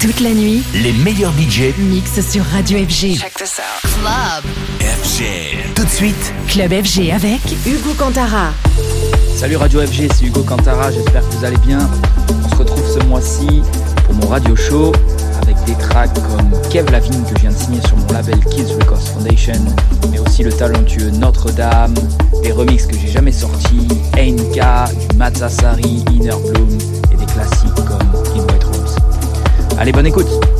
Toute la nuit, Les meilleurs budgets mix sur Radio FG. Check this out. Club. FG. Tout de suite, Club FG avec Hugo Cantara. Salut Radio FG, c'est Hugo Cantara, j'espère que vous allez bien. On se retrouve ce mois-ci pour mon radio show avec des tracks comme Kev Lavigne que je viens de signer sur mon label Kids Records Foundation, mais aussi le talentueux Notre-Dame, des remixes que j'ai jamais sortis, Enka, du Matsasari, Inner Bloom et des classiques comme. Allez, bonne écoute!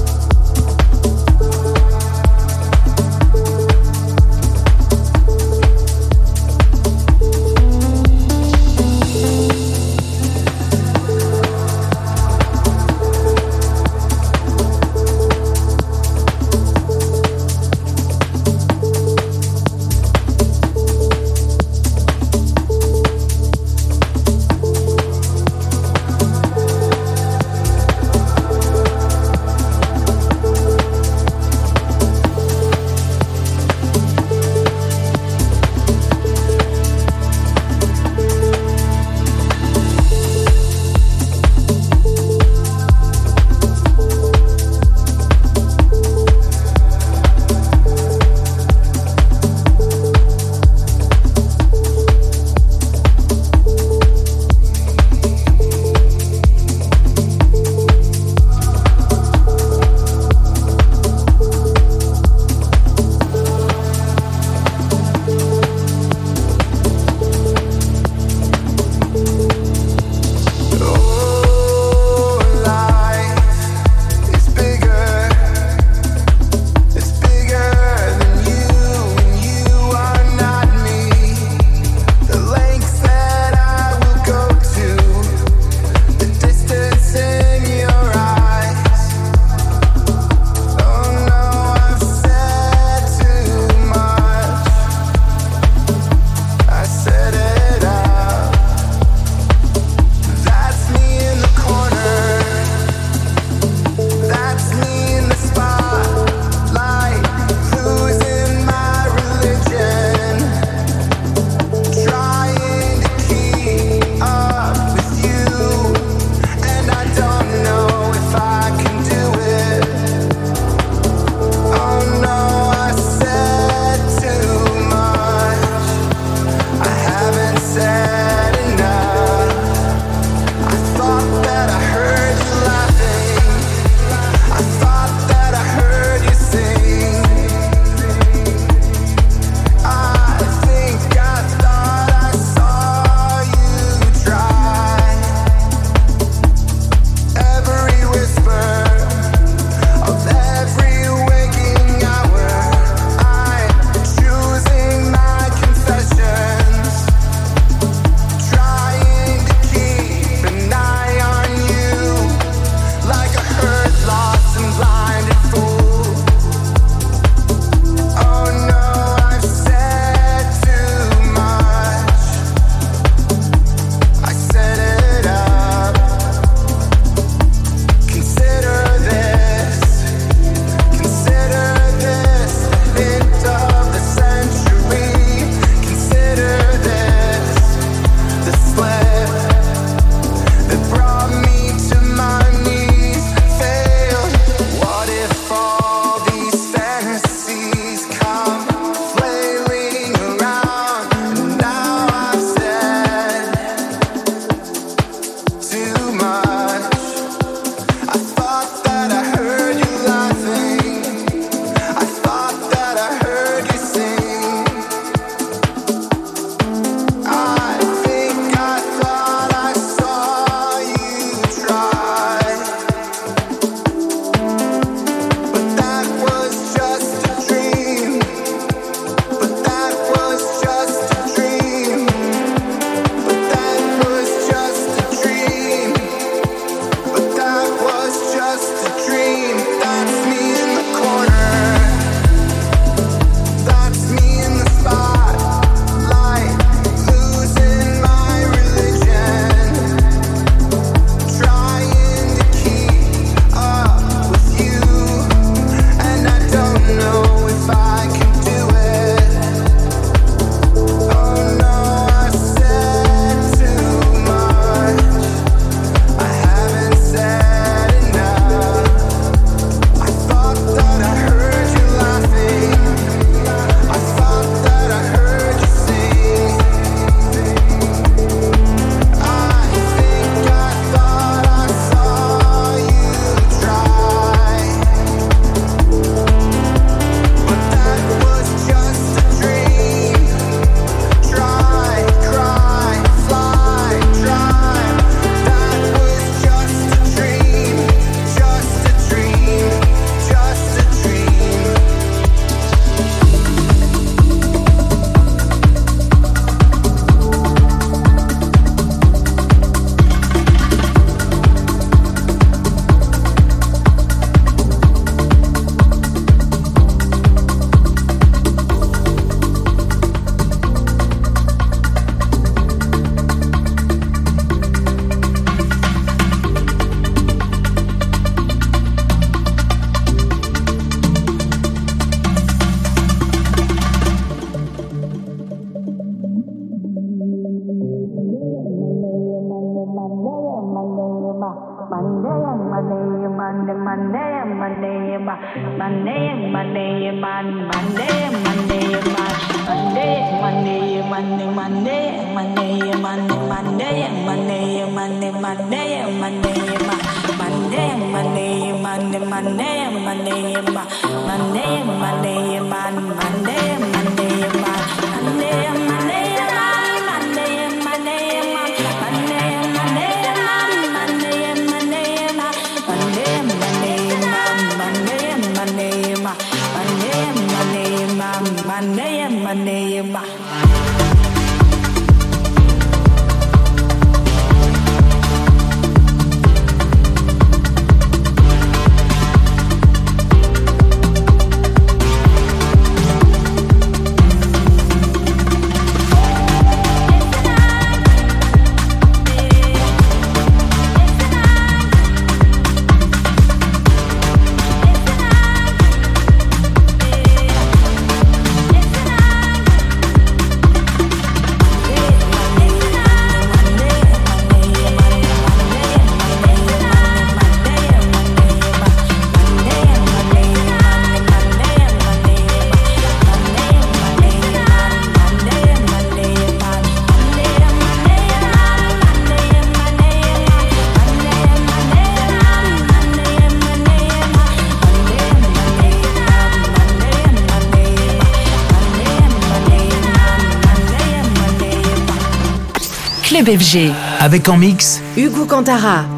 FG. Avec en mix Hugo Cantara.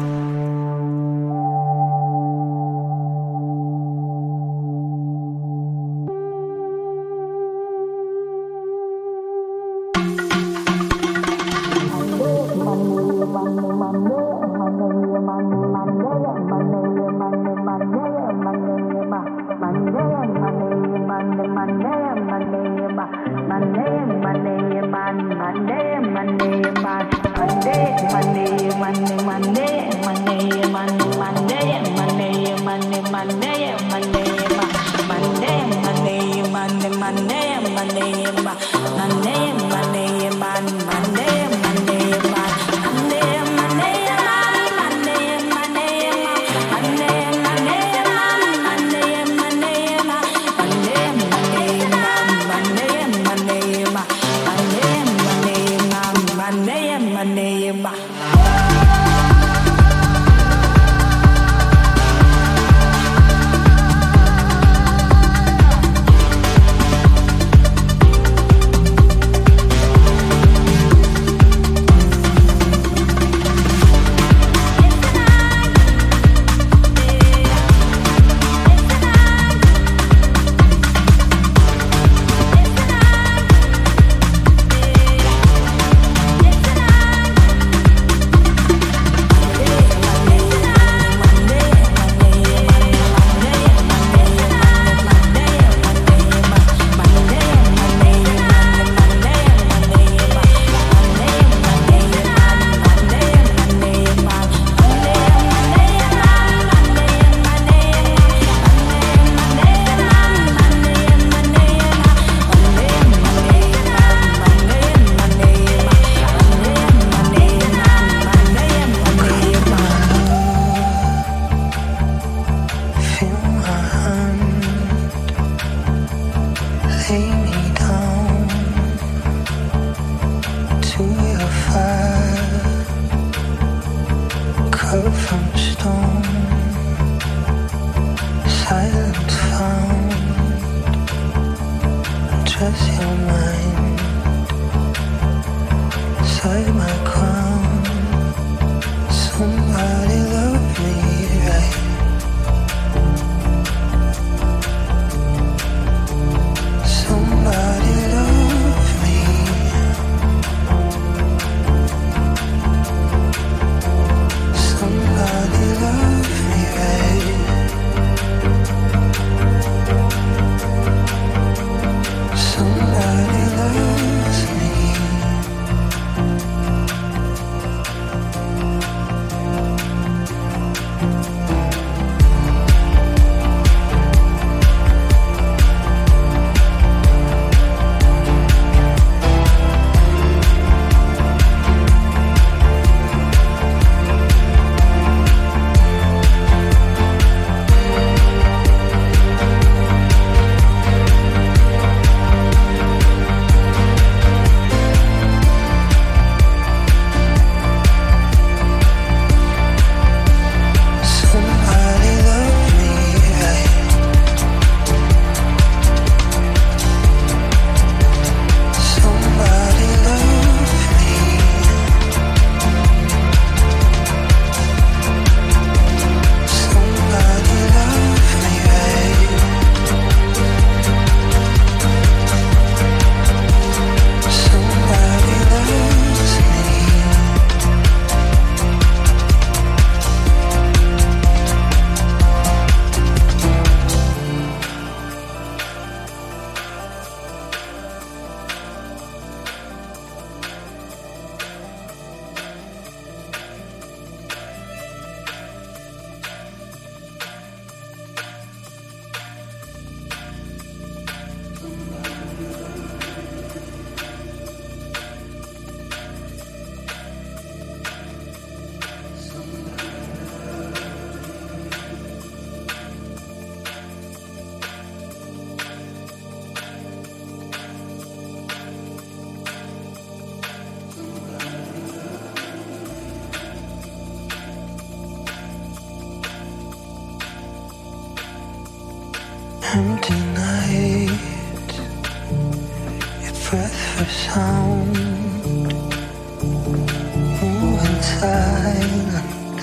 silent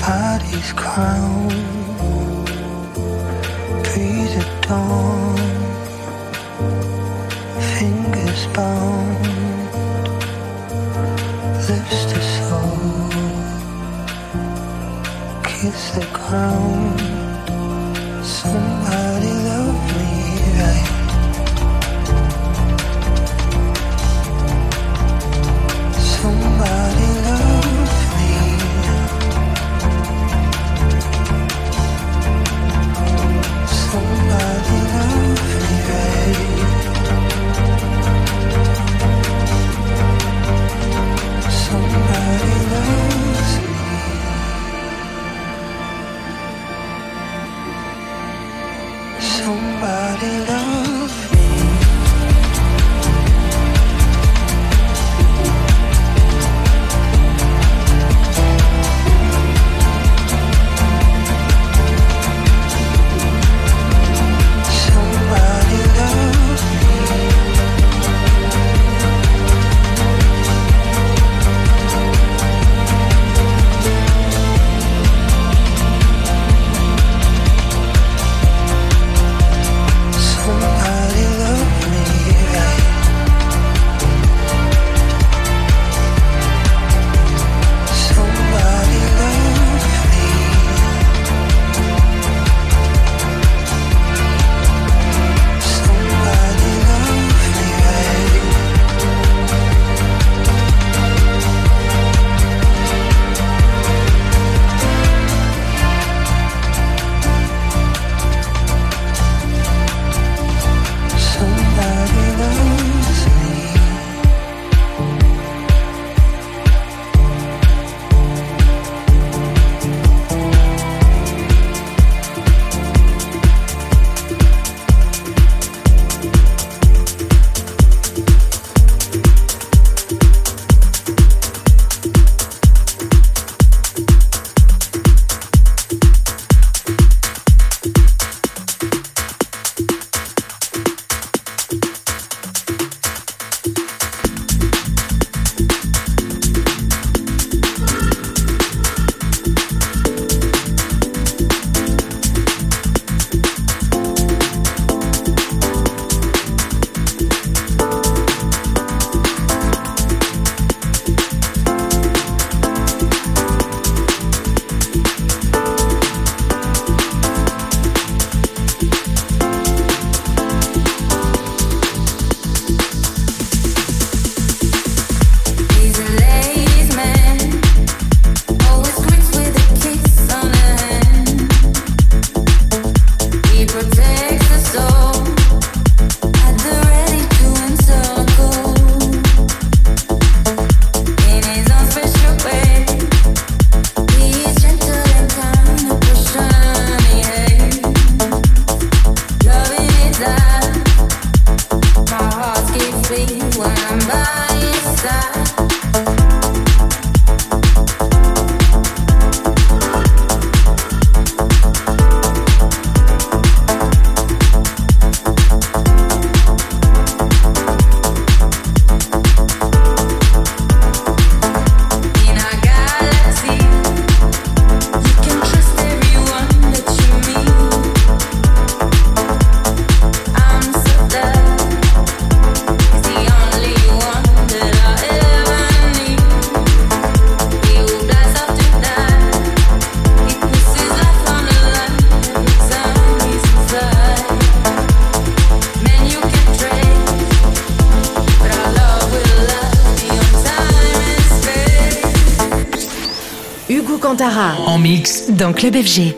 body's crown Trees at dawn fingers bound lips to soul kiss the ground. mix dans Club FG.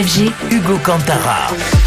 FG, Hugo Cantara.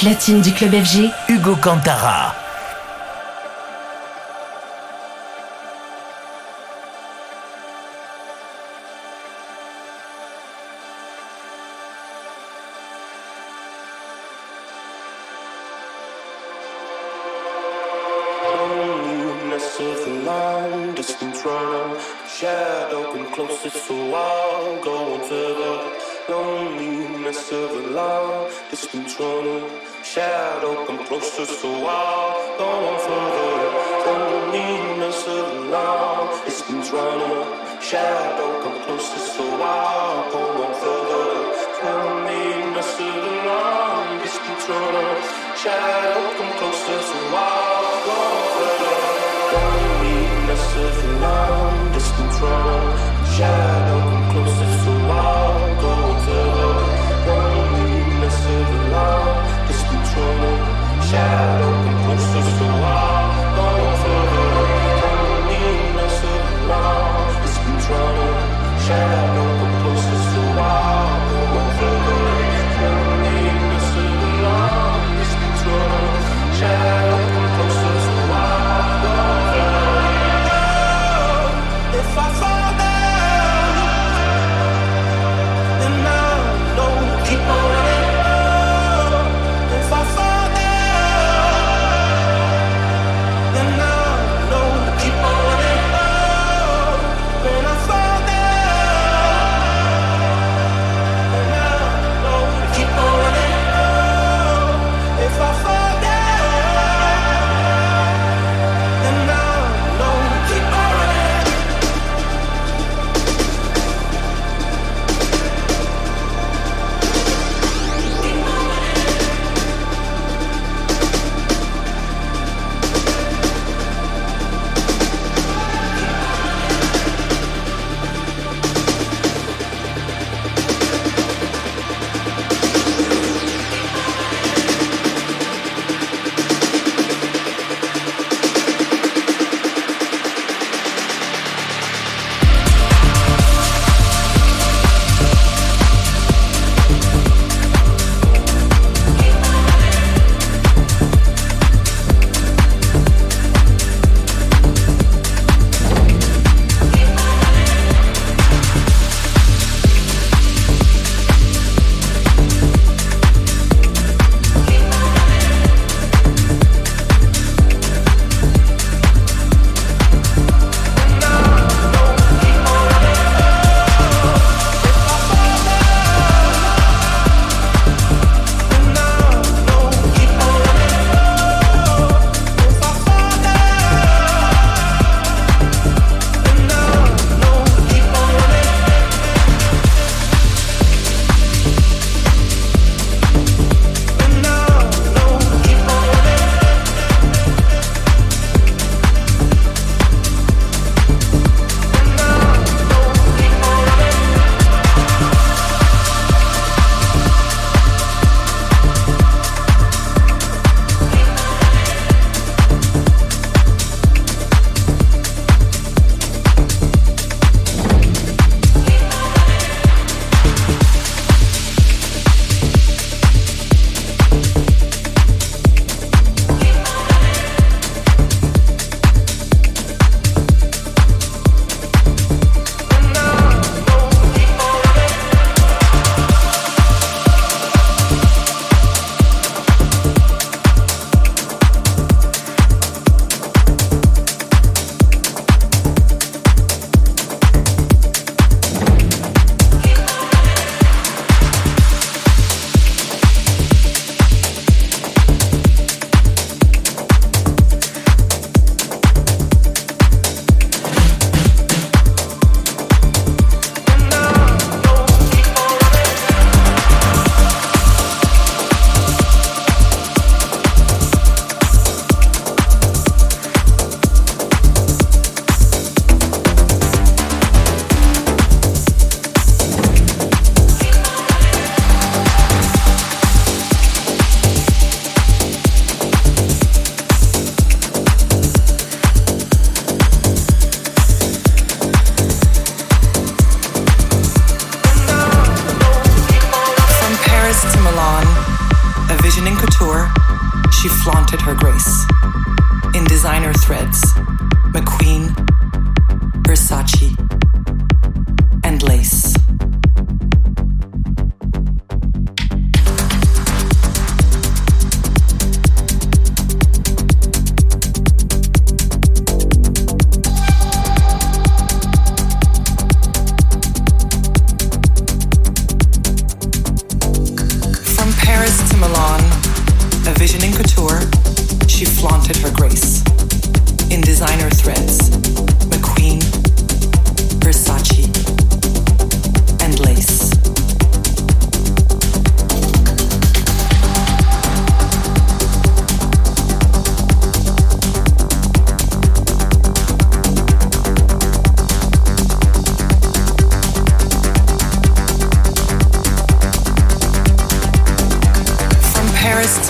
platine du club FG, Hugo Cantara. Shadow come closer I'll go on further. Loneliness of a love distant running shadow come closer go on further. Of a love distant running shadow come closer further. Loneliness of a love distant running her Show.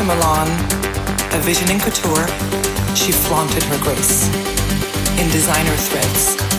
To Milan, a vision in couture, she flaunted her grace. In designer threads.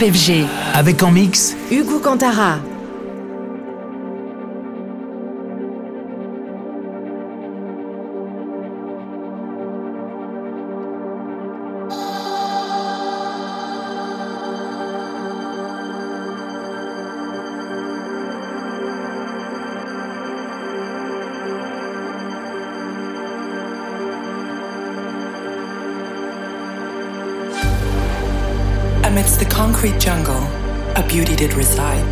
FG. Avec en mix Hugo Cantara. Amidst the concrete jungle, a beauty did reside.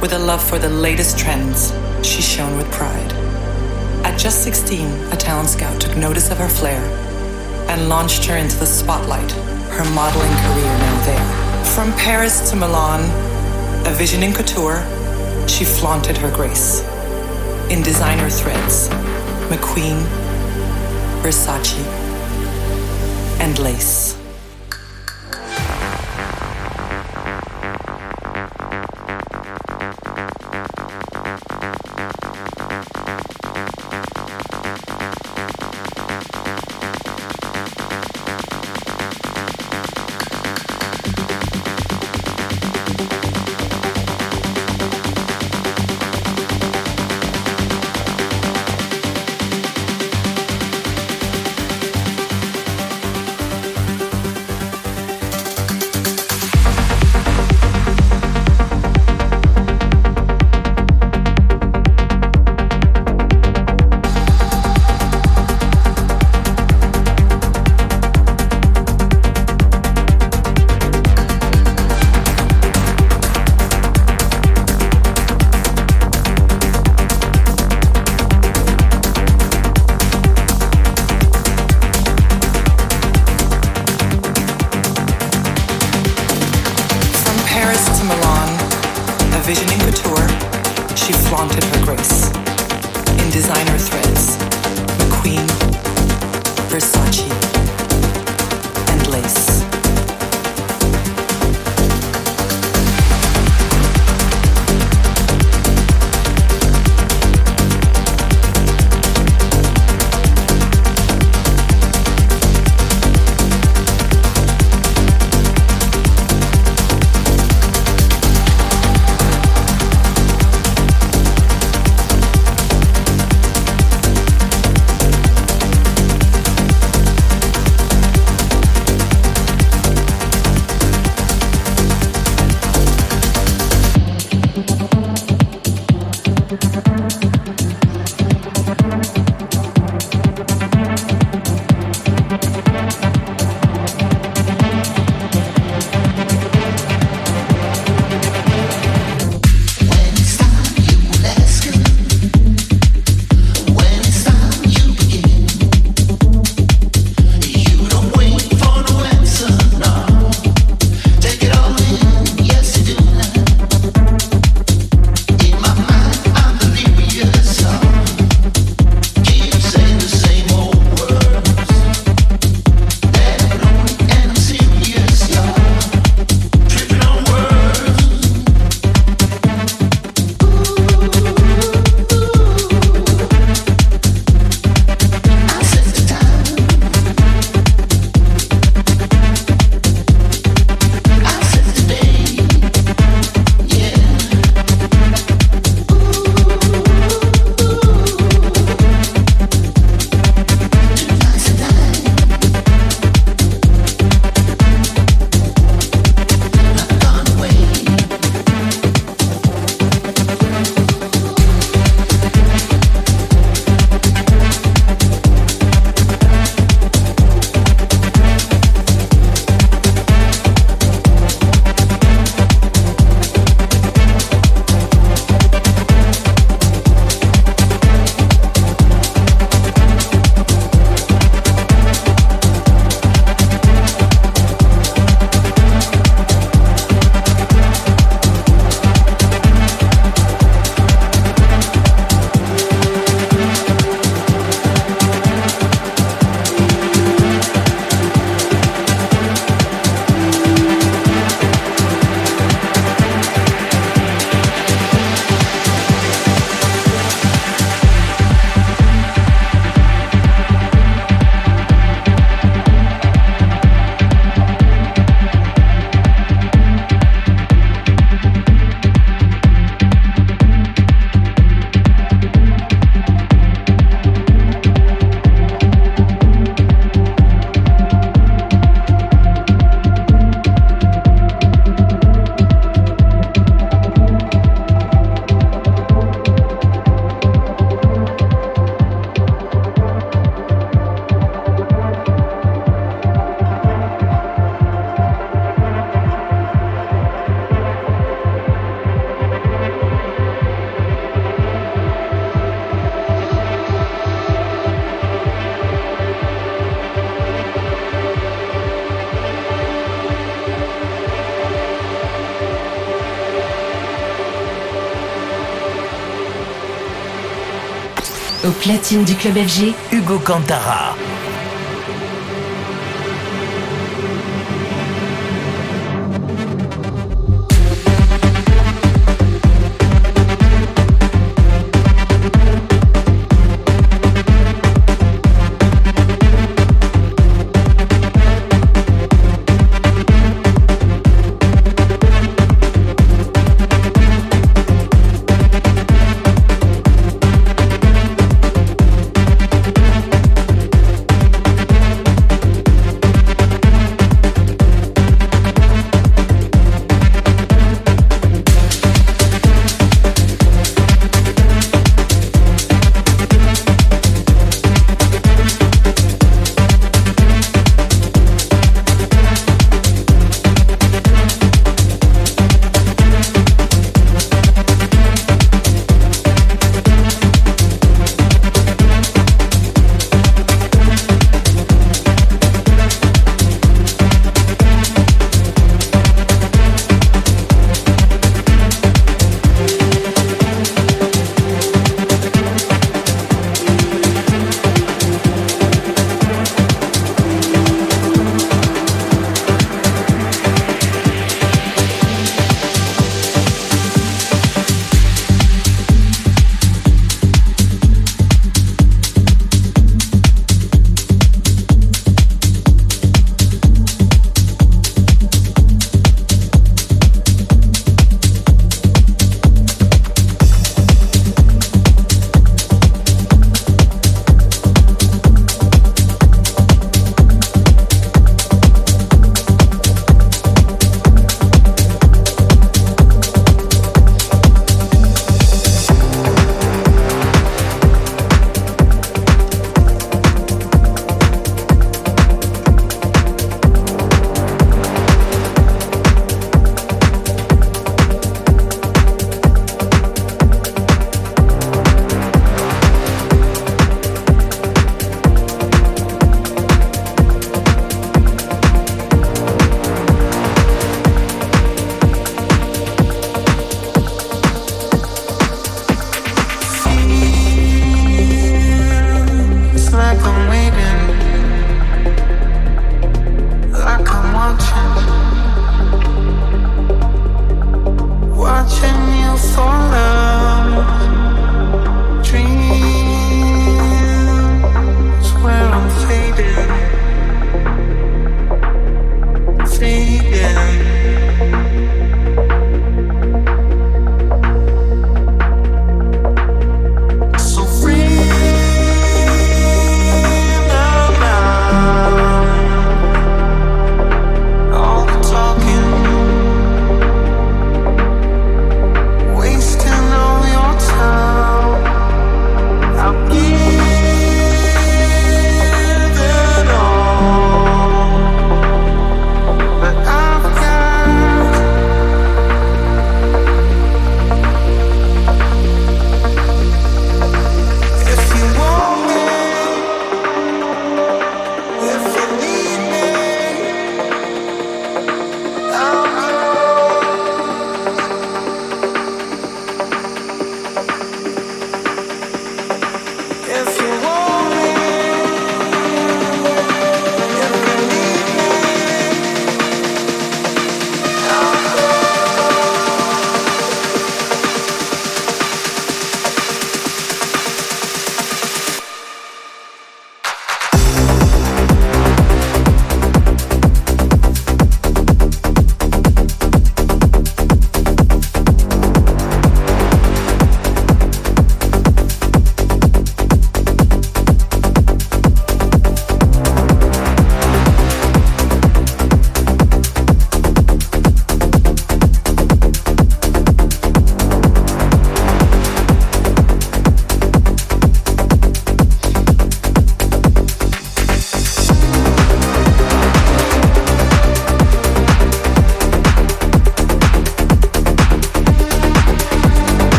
With a love for the latest trends, she shone with pride. At just 16, a talent scout took notice of her flair and launched her into the spotlight, her modeling career now there. From Paris to Milan, a vision in couture, she flaunted her grace. In designer threads, McQueen, Versace, and lace. Platine du club FG, Hugo Cantara.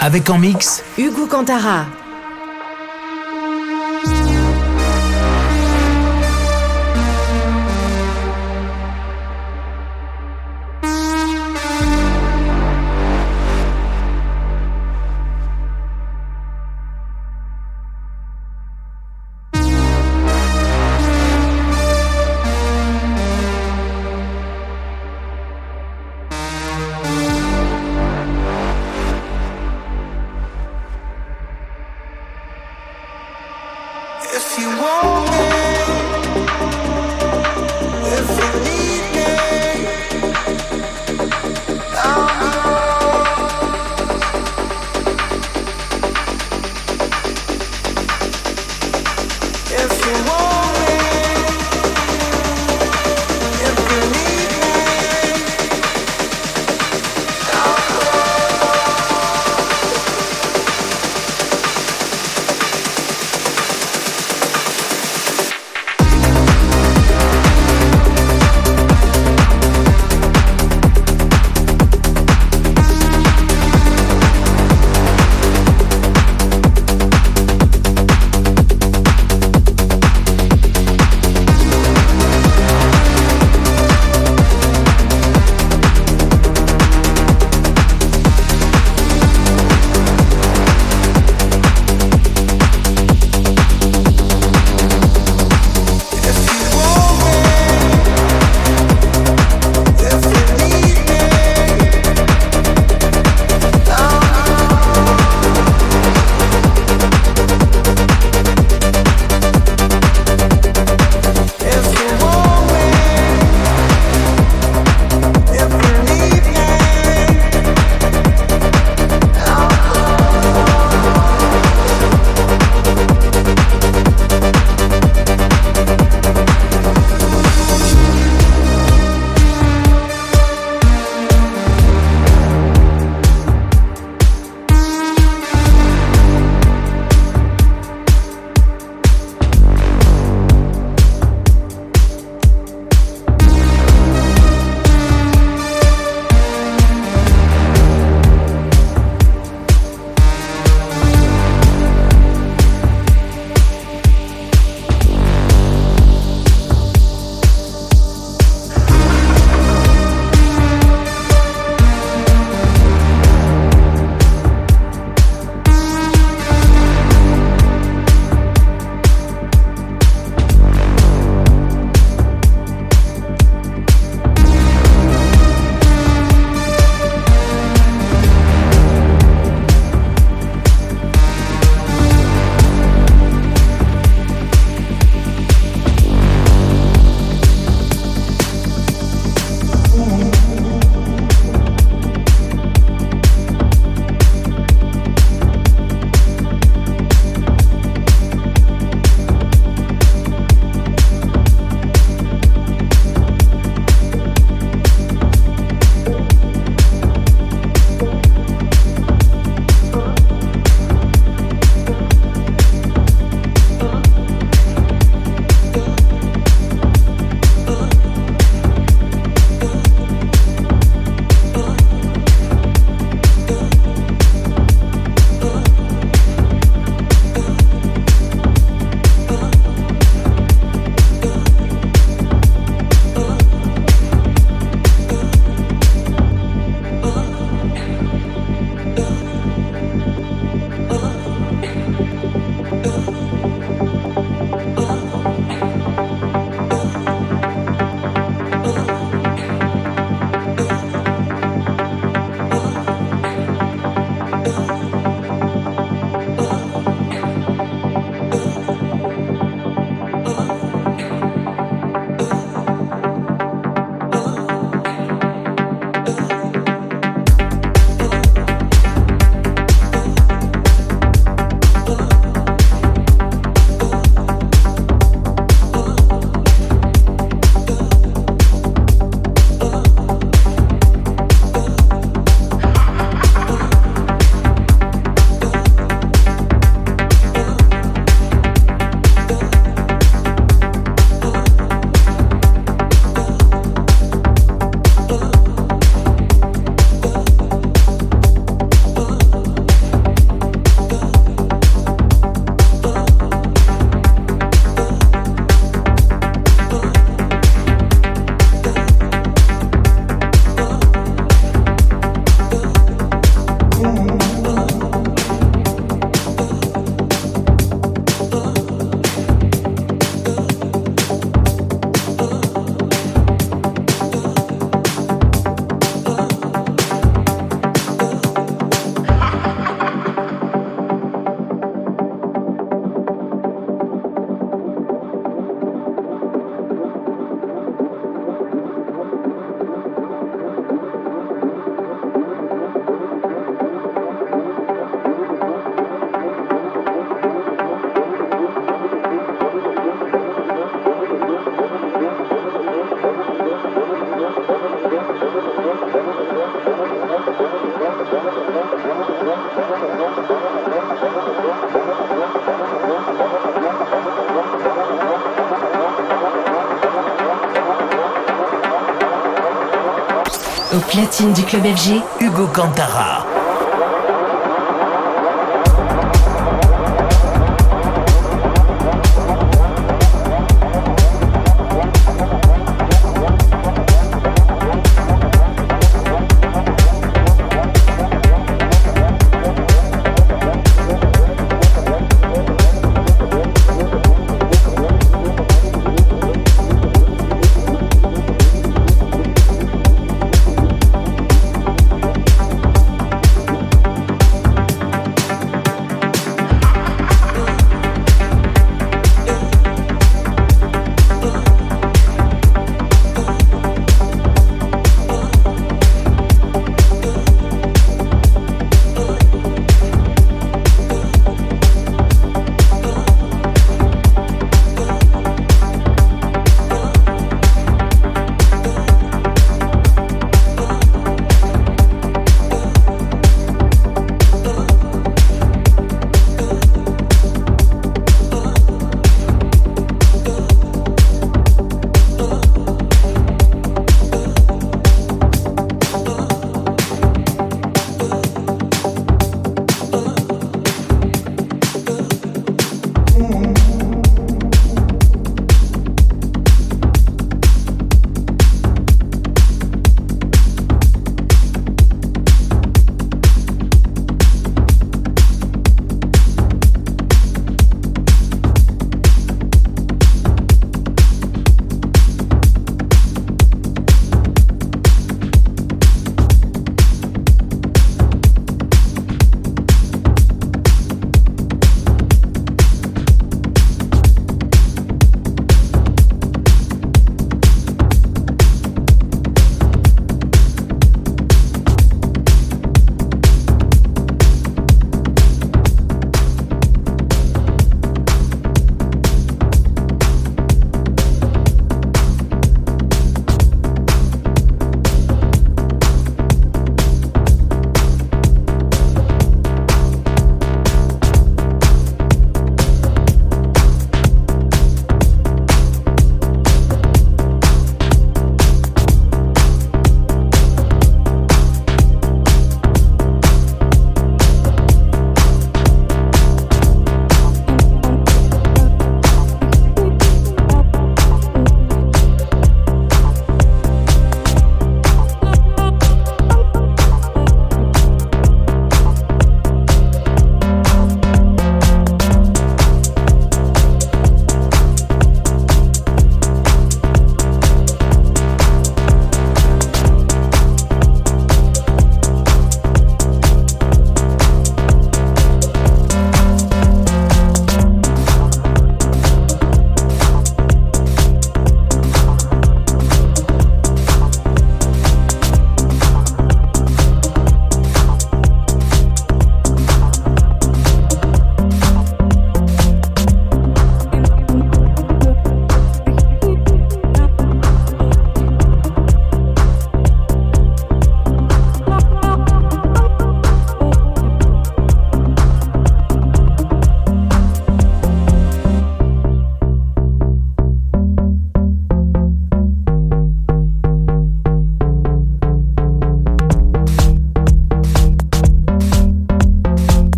Avec en mix Hugo Cantara. Platine du club FG, Hugo Cantara.